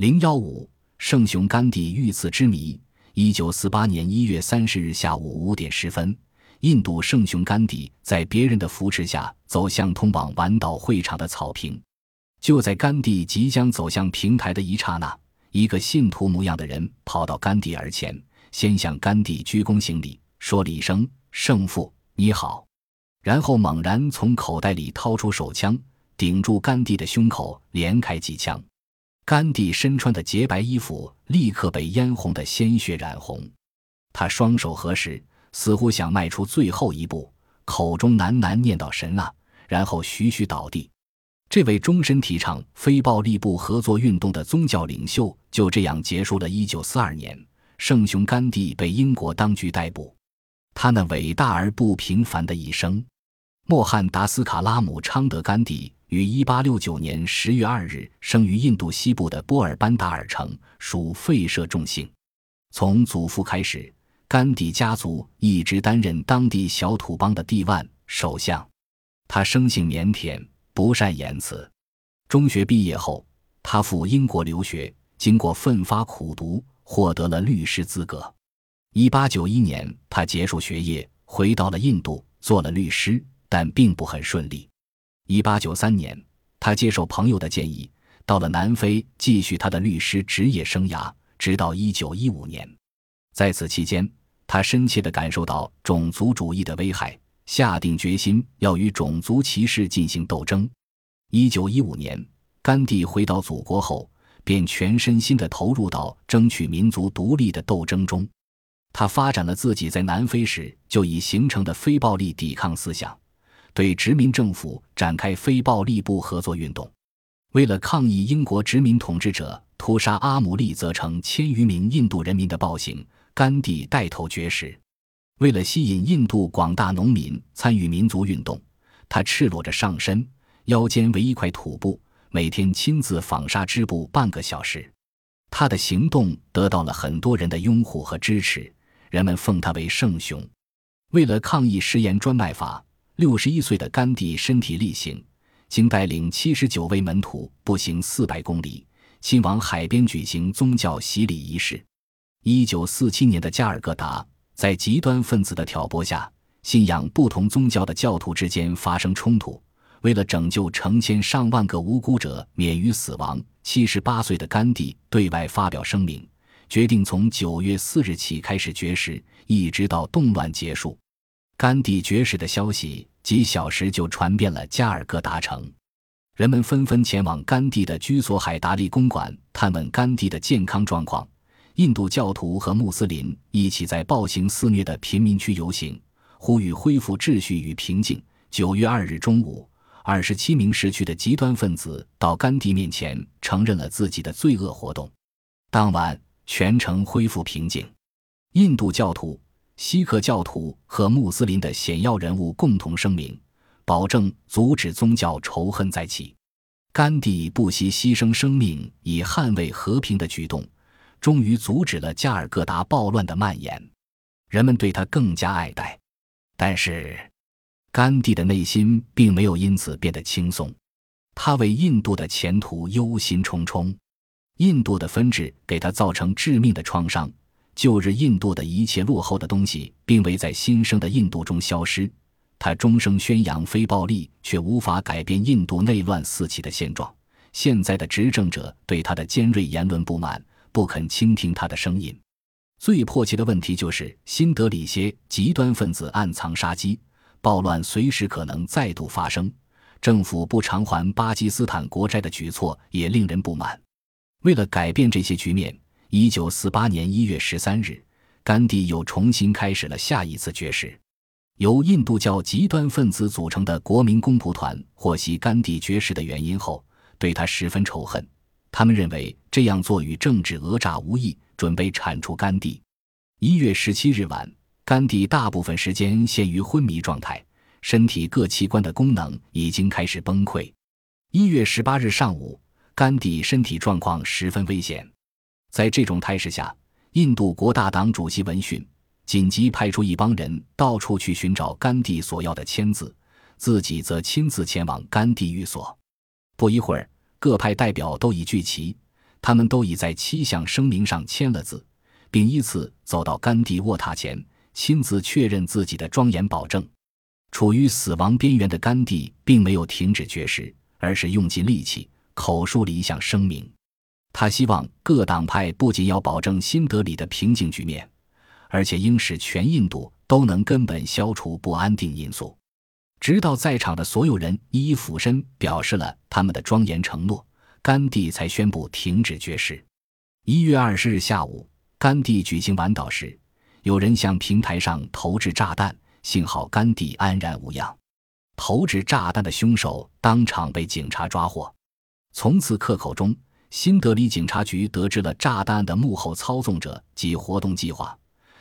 零幺五，圣雄甘地遇刺之谜。一九四八年一月三十日下午五点十分，印度圣雄甘地在别人的扶持下走向通往晚岛会场的草坪。就在甘地即将走向平台的一刹那，一个信徒模样的人跑到甘地耳前，先向甘地鞠躬行礼，说了一声“圣父你好”，然后猛然从口袋里掏出手枪，顶住甘地的胸口，连开几枪。甘地身穿的洁白衣服立刻被嫣红的鲜血染红，他双手合十，似乎想迈出最后一步，口中喃喃念叨“神啊”，然后徐徐倒地。这位终身提倡非暴力不合作运动的宗教领袖就这样结束了1942年，圣雄甘地被英国当局逮捕。他那伟大而不平凡的一生，莫汉达斯卡拉姆昌德甘地。于一八六九年十月二日生于印度西部的波尔班达尔城，属吠舍众姓。从祖父开始，甘地家族一直担任当地小土邦的地万首相。他生性腼腆，不善言辞。中学毕业后，他赴英国留学，经过奋发苦读，获得了律师资格。一八九一年，他结束学业，回到了印度，做了律师，但并不很顺利。一八九三年，他接受朋友的建议，到了南非继续他的律师职业生涯，直到一九一五年。在此期间，他深切地感受到种族主义的危害，下定决心要与种族歧视进行斗争。一九一五年，甘地回到祖国后，便全身心地投入到争取民族独立的斗争中。他发展了自己在南非时就已形成的非暴力抵抗思想。对殖民政府展开非暴力不合作运动，为了抗议英国殖民统治者屠杀阿姆利则城千余名印度人民的暴行，甘地带头绝食。为了吸引印度广大农民参与民族运动，他赤裸着上身，腰间围一块土布，每天亲自纺纱织布半个小时。他的行动得到了很多人的拥护和支持，人们奉他为圣雄。为了抗议食盐专卖法。六十一岁的甘地身体力行，经带领七十九位门徒步行四百公里，亲往海边举行宗教洗礼仪式。一九四七年的加尔各答，在极端分子的挑拨下，信仰不同宗教的教徒之间发生冲突。为了拯救成千上万个无辜者免于死亡，七十八岁的甘地对外发表声明，决定从九月四日起开始绝食，一直到动乱结束。甘地绝食的消息几小时就传遍了加尔各答城，人们纷纷前往甘地的居所海达利公馆探问甘地的健康状况。印度教徒和穆斯林一起在暴行肆虐的贫民区游行，呼吁恢复秩序与平静。九月二日中午，二十七名逝去的极端分子到甘地面前承认了自己的罪恶活动。当晚，全城恢复平静。印度教徒。锡克教徒和穆斯林的显要人物共同声明，保证阻止宗教仇恨再起。甘地不惜牺牲生命以捍卫和平的举动，终于阻止了加尔各答暴乱的蔓延。人们对他更加爱戴，但是甘地的内心并没有因此变得轻松。他为印度的前途忧心忡忡，印度的分治给他造成致命的创伤。旧日印度的一切落后的东西，并未在新生的印度中消失。他终生宣扬非暴力，却无法改变印度内乱四起的现状。现在的执政者对他的尖锐言论不满，不肯倾听他的声音。最迫切的问题就是新德里些极端分子暗藏杀机，暴乱随时可能再度发生。政府不偿还巴基斯坦国债的举措也令人不满。为了改变这些局面。一九四八年一月十三日，甘地又重新开始了下一次绝食。由印度教极端分子组成的国民公仆团获悉甘地绝食的原因后，对他十分仇恨。他们认为这样做与政治讹诈无异，准备铲除甘地。一月十七日晚，甘地大部分时间陷于昏迷状态，身体各器官的功能已经开始崩溃。一月十八日上午，甘地身体状况十分危险。在这种态势下，印度国大党主席闻讯，紧急派出一帮人到处去寻找甘地所要的签字，自己则亲自前往甘地寓所。不一会儿，各派代表都已聚齐，他们都已在七项声明上签了字，并依次走到甘地卧榻前，亲自确认自己的庄严保证。处于死亡边缘的甘地并没有停止绝食，而是用尽力气口述了一项声明。他希望各党派不仅要保证新德里的平静局面，而且应使全印度都能根本消除不安定因素。直到在场的所有人一一俯身表示了他们的庄严承诺，甘地才宣布停止绝食。一月二十日下午，甘地举行完祷时，有人向平台上投掷炸弹。幸好甘地安然无恙，投掷炸弹的凶手当场被警察抓获。从此刻口中，新德里警察局得知了炸弹案的幕后操纵者及活动计划，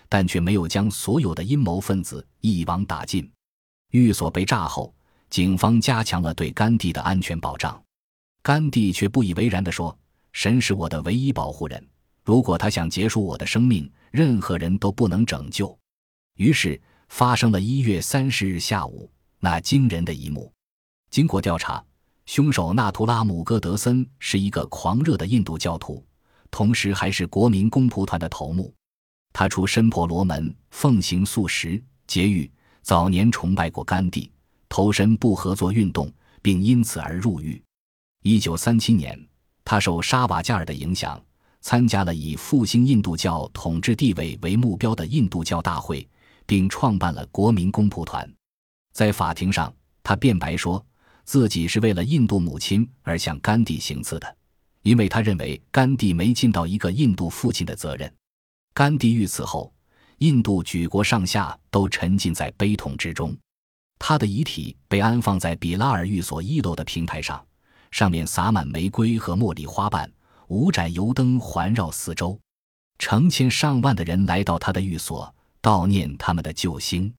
但却没有将所有的阴谋分子一网打尽。寓所被炸后，警方加强了对甘地的安全保障。甘地却不以为然地说：“神是我的唯一保护人，如果他想结束我的生命，任何人都不能拯救。”于是。发生了一月三十日下午那惊人的一幕。经过调查，凶手纳图拉姆戈德森是一个狂热的印度教徒，同时还是国民公仆团的头目。他出身婆罗门，奉行素食、节欲，早年崇拜过甘地，投身不合作运动，并因此而入狱。一九三七年，他受沙瓦加尔的影响，参加了以复兴印度教统治地位为目标的印度教大会。并创办了国民公仆团，在法庭上，他辩白说自己是为了印度母亲而向甘地行刺的，因为他认为甘地没尽到一个印度父亲的责任。甘地遇刺后，印度举国上下都沉浸在悲痛之中。他的遗体被安放在比拉尔寓所一楼的平台上，上面洒满玫瑰和茉莉花瓣，五盏油灯环绕四周，成千上万的人来到他的寓所。悼念他们的救星，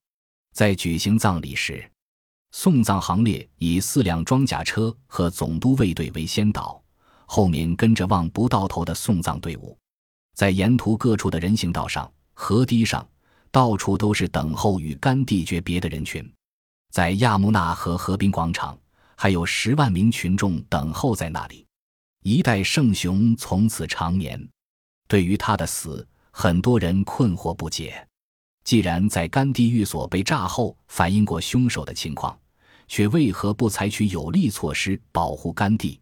在举行葬礼时，送葬行列以四辆装甲车和总督卫队为先导，后面跟着望不到头的送葬队伍。在沿途各处的人行道上、河堤上，到处都是等候与甘地诀别的人群。在亚穆纳河河滨广场，还有十万名群众等候在那里。一代圣雄从此长眠。对于他的死，很多人困惑不解。既然在甘地寓所被炸后反映过凶手的情况，却为何不采取有力措施保护甘地？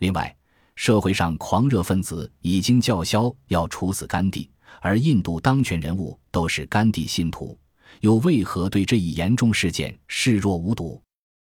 另外，社会上狂热分子已经叫嚣要处死甘地，而印度当权人物都是甘地信徒，又为何对这一严重事件视若无睹？